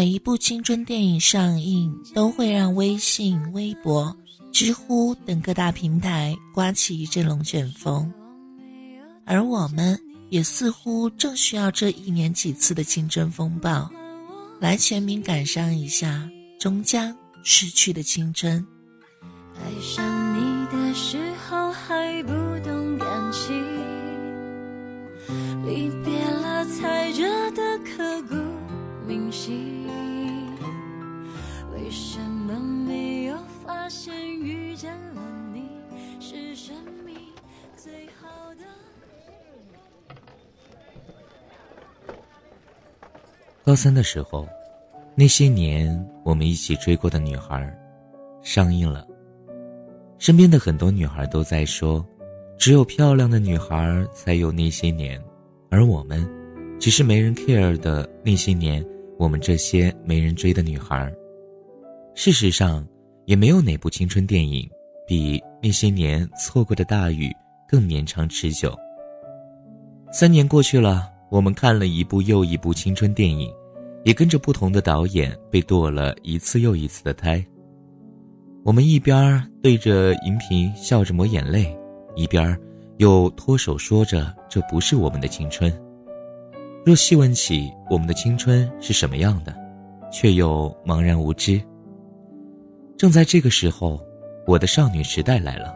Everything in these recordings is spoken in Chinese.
每一部青春电影上映，都会让微信、微博、知乎等各大平台刮起一阵龙卷风，而我们也似乎正需要这一年几次的青春风暴，来全民感伤一下终将逝去的青春。爱上你的时候还不懂感情，离别了才觉得刻骨为什么没有发现遇见了你是生命最好的？高三的时候，那些年我们一起追过的女孩，上映了。身边的很多女孩都在说，只有漂亮的女孩才有那些年，而我们，只是没人 care 的那些年，我们这些没人追的女孩。事实上，也没有哪部青春电影比那些年错过的大雨更绵长持久。三年过去了，我们看了一部又一部青春电影，也跟着不同的导演被堕了一次又一次的胎。我们一边对着荧屏笑着抹眼泪，一边又脱手说着这不是我们的青春。若细问起我们的青春是什么样的，却又茫然无知。正在这个时候，我的少女时代来了。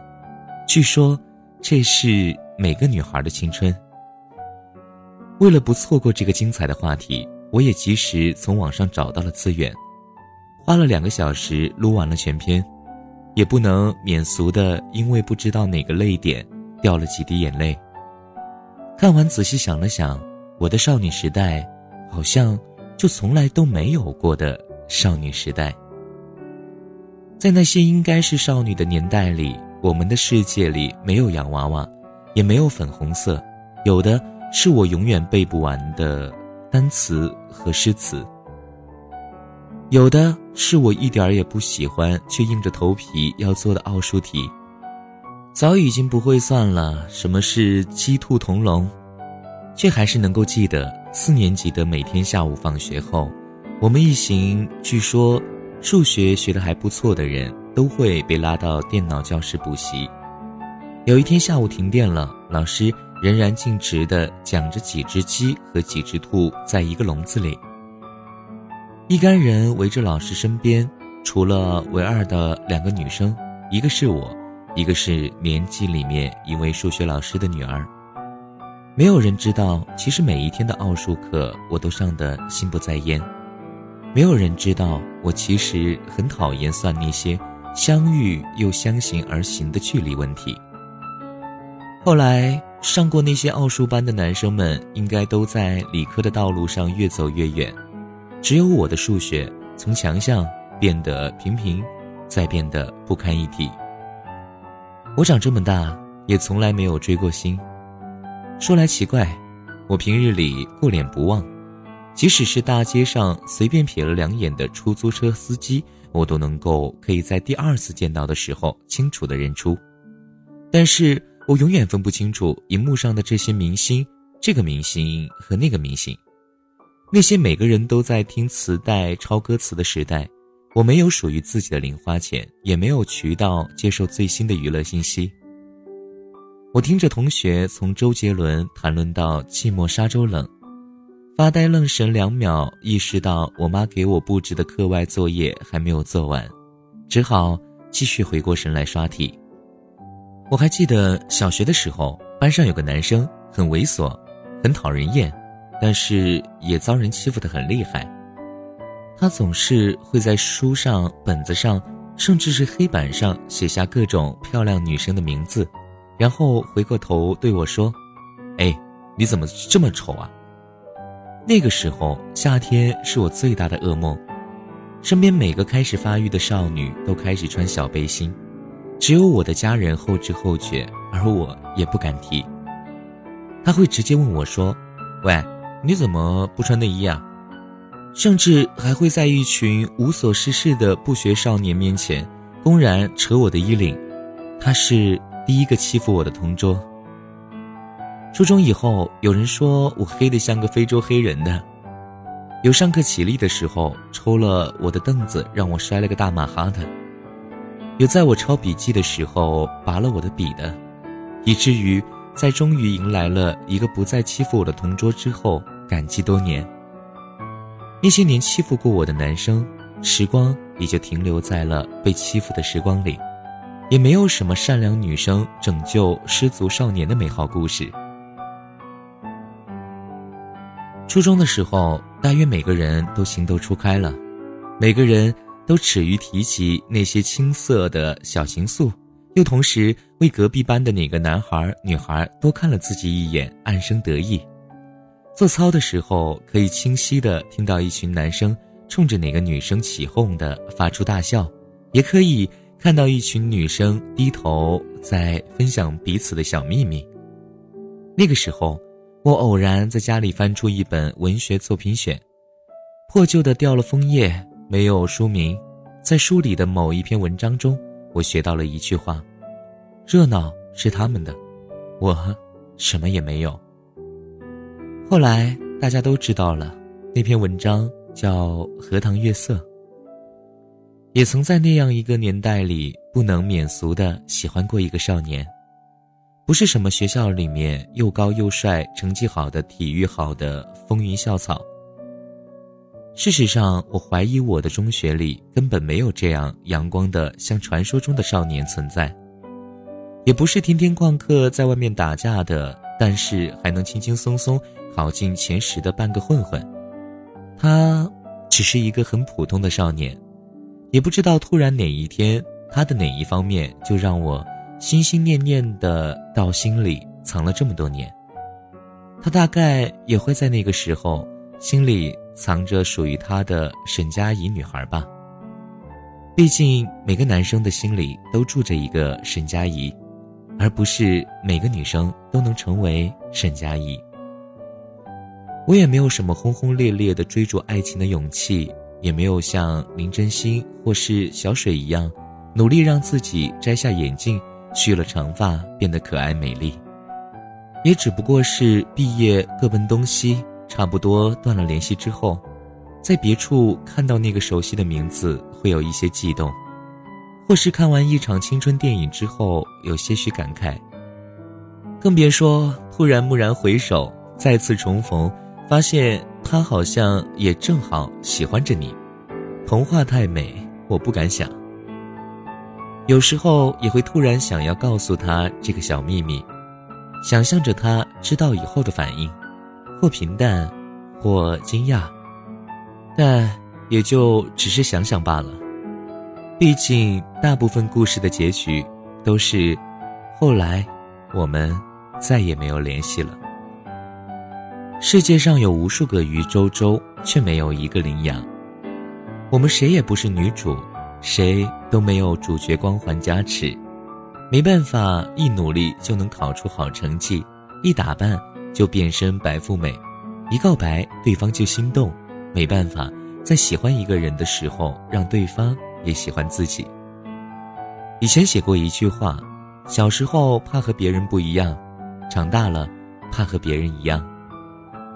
据说，这是每个女孩的青春。为了不错过这个精彩的话题，我也及时从网上找到了资源，花了两个小时撸完了全篇。也不能免俗的，因为不知道哪个泪点掉了几滴眼泪。看完仔细想了想，我的少女时代，好像就从来都没有过的少女时代。在那些应该是少女的年代里，我们的世界里没有洋娃娃，也没有粉红色，有的是我永远背不完的单词和诗词。有的是我一点儿也不喜欢却硬着头皮要做的奥数题，早已经不会算了。什么是鸡兔同笼？却还是能够记得四年级的每天下午放学后，我们一行据说数学学得还不错的人都会被拉到电脑教室补习。有一天下午停电了，老师仍然尽职地讲着几只鸡和几只兔在一个笼子里。一干人围着老师身边，除了唯二的两个女生，一个是我，一个是年级里面一位数学老师的女儿。没有人知道，其实每一天的奥数课我都上得心不在焉。没有人知道，我其实很讨厌算那些相遇又相形而行的距离问题。后来上过那些奥数班的男生们，应该都在理科的道路上越走越远。只有我的数学从强项变得平平，再变得不堪一击。我长这么大也从来没有追过星。说来奇怪，我平日里过脸不忘，即使是大街上随便瞥了两眼的出租车司机，我都能够可以在第二次见到的时候清楚的认出。但是我永远分不清楚荧幕上的这些明星，这个明星和那个明星。那些每个人都在听磁带抄歌词的时代，我没有属于自己的零花钱，也没有渠道接受最新的娱乐信息。我听着同学从周杰伦谈论到寂寞沙洲冷，发呆愣神两秒，意识到我妈给我布置的课外作业还没有做完，只好继续回过神来刷题。我还记得小学的时候，班上有个男生很猥琐，很讨人厌。但是也遭人欺负得很厉害。他总是会在书上、本子上，甚至是黑板上写下各种漂亮女生的名字，然后回过头对我说：“哎，你怎么这么丑啊？”那个时候，夏天是我最大的噩梦。身边每个开始发育的少女都开始穿小背心，只有我的家人后知后觉，而我也不敢提。他会直接问我说：“喂。”你怎么不穿内衣啊？甚至还会在一群无所事事的不学少年面前公然扯我的衣领。他是第一个欺负我的同桌。初中以后，有人说我黑的像个非洲黑人的，有上课起立的时候抽了我的凳子，让我摔了个大马哈的；有在我抄笔记的时候拔了我的笔的，以至于在终于迎来了一个不再欺负我的同桌之后，感激多年。那些年欺负过我的男生，时光也就停留在了被欺负的时光里，也没有什么善良女生拯救失足少年的美好故事。初中的时候，大约每个人都情窦初开了，每个人都耻于提起那些青涩的小情愫，又同时为隔壁班的哪个男孩女孩多看了自己一眼，暗生得意。做操的时候，可以清晰的听到一群男生冲着哪个女生起哄的发出大笑，也可以看到一群女生低头在分享彼此的小秘密。那个时候。我偶然在家里翻出一本文学作品选，破旧的掉了封页，没有书名。在书里的某一篇文章中，我学到了一句话：“热闹是他们的，我什么也没有。”后来大家都知道了，那篇文章叫《荷塘月色》。也曾在那样一个年代里，不能免俗的喜欢过一个少年。不是什么学校里面又高又帅、成绩好的、体育好的风云校草。事实上，我怀疑我的中学里根本没有这样阳光的像传说中的少年存在。也不是天天旷课在外面打架的，但是还能轻轻松松考进前十的半个混混。他只是一个很普通的少年，也不知道突然哪一天他的哪一方面就让我。心心念念的到心里藏了这么多年，他大概也会在那个时候心里藏着属于他的沈佳宜女孩吧。毕竟每个男生的心里都住着一个沈佳宜，而不是每个女生都能成为沈佳宜。我也没有什么轰轰烈烈的追逐爱情的勇气，也没有像林真心或是小水一样努力让自己摘下眼镜。蓄了长发，变得可爱美丽，也只不过是毕业各奔东西，差不多断了联系之后，在别处看到那个熟悉的名字，会有一些悸动，或是看完一场青春电影之后有些许感慨。更别说突然蓦然回首，再次重逢，发现他好像也正好喜欢着你。童话太美，我不敢想。有时候也会突然想要告诉他这个小秘密，想象着他知道以后的反应，或平淡，或惊讶，但也就只是想想罢了。毕竟大部分故事的结局都是，后来我们再也没有联系了。世界上有无数个余周周，却没有一个林羊。我们谁也不是女主。谁都没有主角光环加持，没办法一努力就能考出好成绩，一打扮就变身白富美，一告白对方就心动，没办法在喜欢一个人的时候让对方也喜欢自己。以前写过一句话：小时候怕和别人不一样，长大了怕和别人一样。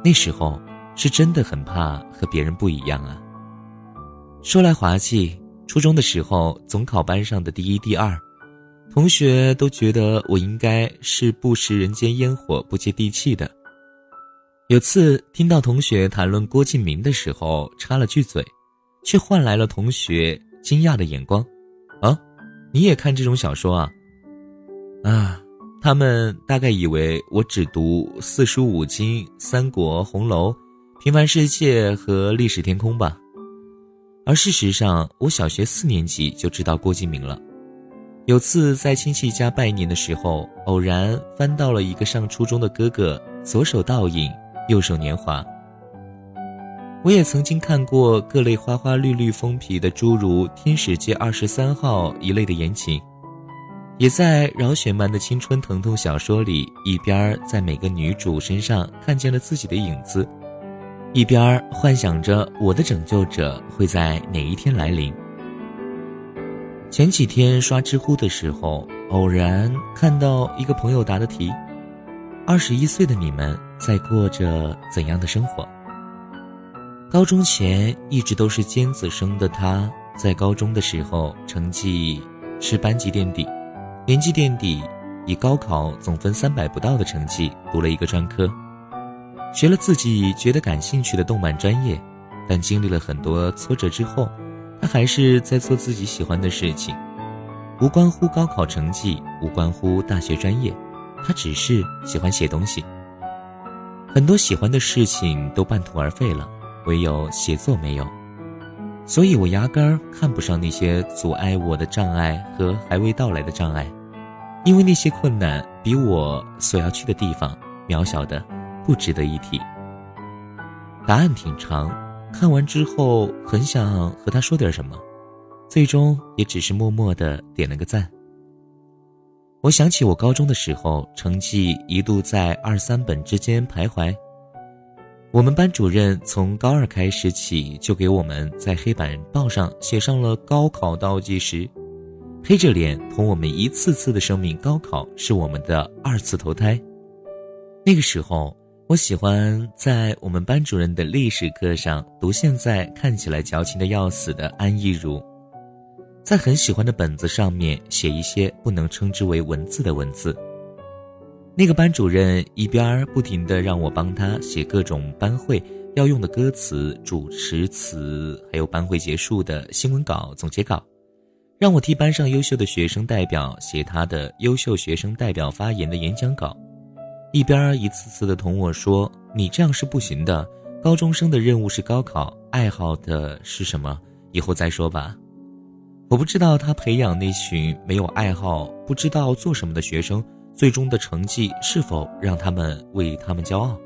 那时候是真的很怕和别人不一样啊。说来滑稽。初中的时候，总考班上的第一、第二，同学都觉得我应该是不食人间烟火、不接地气的。有次听到同学谈论郭敬明的时候，插了句嘴，却换来了同学惊讶的眼光。啊，你也看这种小说啊？啊，他们大概以为我只读四书五经、三国、红楼、平凡世界和历史天空吧。而事实上，我小学四年级就知道郭敬明了。有次在亲戚家拜年的时候，偶然翻到了一个上初中的哥哥左手倒影，右手年华。我也曾经看过各类花花绿绿封皮的诸如《天使街二十三号》一类的言情，也在饶雪漫的青春疼痛小说里，一边在每个女主身上看见了自己的影子。一边幻想着我的拯救者会在哪一天来临。前几天刷知乎的时候，偶然看到一个朋友答的题：“二十一岁的你们在过着怎样的生活？”高中前一直都是尖子生的他，在高中的时候成绩是班级垫底，年级垫底，以高考总分三百不到的成绩读了一个专科，学了自己觉得感兴趣的动漫专业，但经历了很多挫折之后，他还是在做自己喜欢的事情，无关乎高考成绩，无关乎大学专业，他只是喜欢写东西。很多喜欢的事情都半途而废了。唯有写作没有，所以我压根儿看不上那些阻碍我的障碍和还未到来的障碍，因为那些困难比我所要去的地方渺小的不值得一提。答案挺长，看完之后很想和他说点什么，最终也只是默默的点了个赞。我想起我高中的时候，成绩一度在二三本之间徘徊。我们班主任从高二开始起，就给我们在黑板报上写上了高考倒计时，黑着脸同我们一次次的声明高考是我们的二次投胎。那个时候，我喜欢在我们班主任的历史课上读现在看起来矫情的要死的安逸如，在很喜欢的本子上面写一些不能称之为文字的文字。那个班主任一边不停地让我帮他写各种班会要用的歌词、主持词，还有班会结束的新闻稿、总结稿，让我替班上优秀的学生代表写他的优秀学生代表发言的演讲稿，一边一次次地同我说：“你这样是不行的，高中生的任务是高考，爱好的是什么？以后再说吧。”我不知道他培养那群没有爱好、不知道做什么的学生。最终的成绩是否让他们为他们骄傲？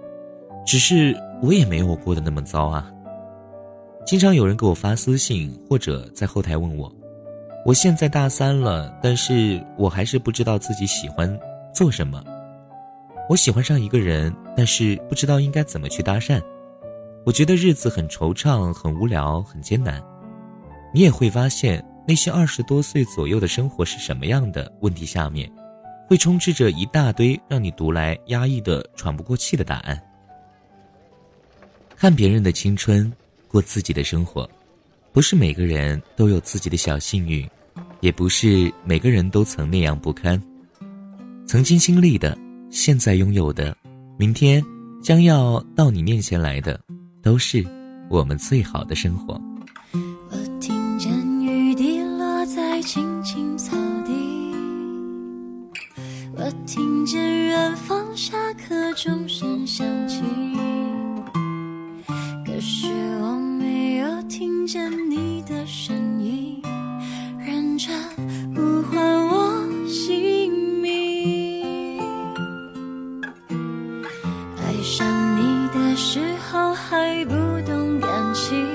只是我也没有过得那么糟啊。经常有人给我发私信，或者在后台问我：“我现在大三了，但是我还是不知道自己喜欢做什么。我喜欢上一个人，但是不知道应该怎么去搭讪。我觉得日子很惆怅，很无聊，很艰难。你也会发现，那些二十多岁左右的生活是什么样的？问题下面。”会充斥着一大堆让你读来压抑的喘不过气的答案。看别人的青春，过自己的生活，不是每个人都有自己的小幸运，也不是每个人都曾那样不堪。曾经经历的，现在拥有的，明天将要到你面前来的，都是我们最好的生活。我听见雨滴落在青青草地。我听见远方爱上你的时候还不懂感情，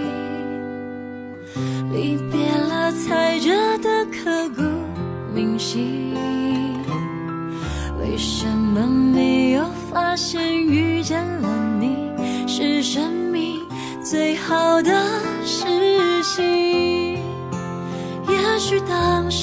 离别了才觉得刻骨铭心。为什么没有发现遇见了你是生命最好的事情？也许当时